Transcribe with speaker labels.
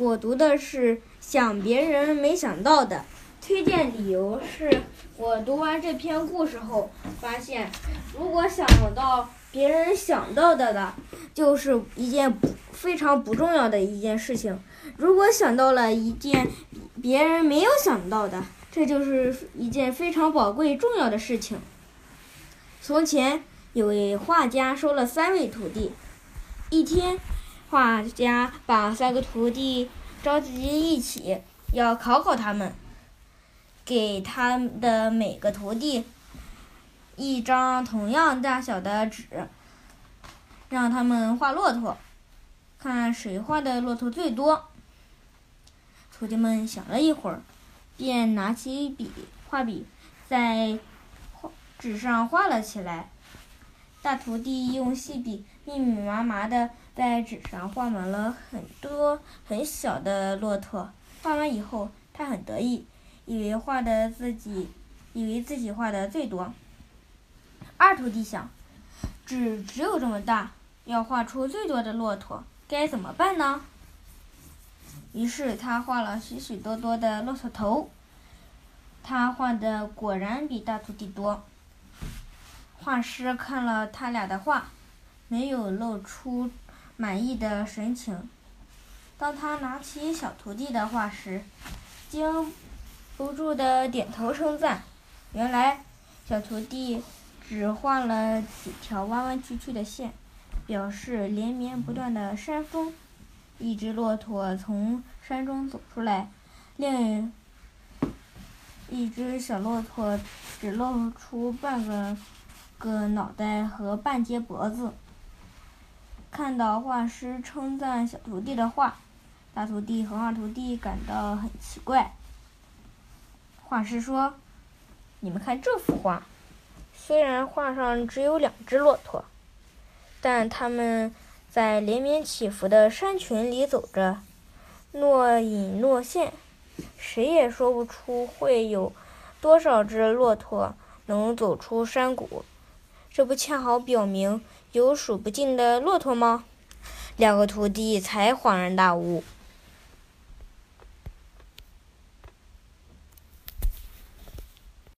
Speaker 1: 我读的是想别人没想到的。推荐理由是我读完这篇故事后，发现如果想到别人想到的的，就是一件非常不重要的一件事情；如果想到了一件别人没有想到的，这就是一件非常宝贵重要的事情。从前有位画家收了三位徒弟，一天，画家把三个徒弟召集一起，要考考他们。给他的每个徒弟一张同样大小的纸，让他们画骆驼，看谁画的骆驼最多。徒弟们想了一会儿，便拿起笔画笔，在纸上画了起来。大徒弟用细笔密密麻麻的在纸上画满了很多很小的骆驼。画完以后，他很得意。以为画的自己，以为自己画的最多。二徒弟想，纸只有这么大，要画出最多的骆驼，该怎么办呢？于是他画了许许多多的骆驼头。他画的果然比大徒弟多。画师看了他俩的画，没有露出满意的神情。当他拿起小徒弟的画时，经。不住的点头称赞。原来，小徒弟只画了几条弯弯曲曲的线，表示连绵不断的山峰。一只骆驼从山中走出来，另一只小骆驼只露出半个个脑袋和半截脖子。看到画师称赞小徒弟的画，大徒弟和二徒弟感到很奇怪。画师说：“你们看这幅画，虽然画上只有两只骆驼，但它们在连绵起伏的山群里走着，若隐若现，谁也说不出会有多少只骆驼能走出山谷。这不恰好表明有数不尽的骆驼吗？”两个徒弟才恍然大悟。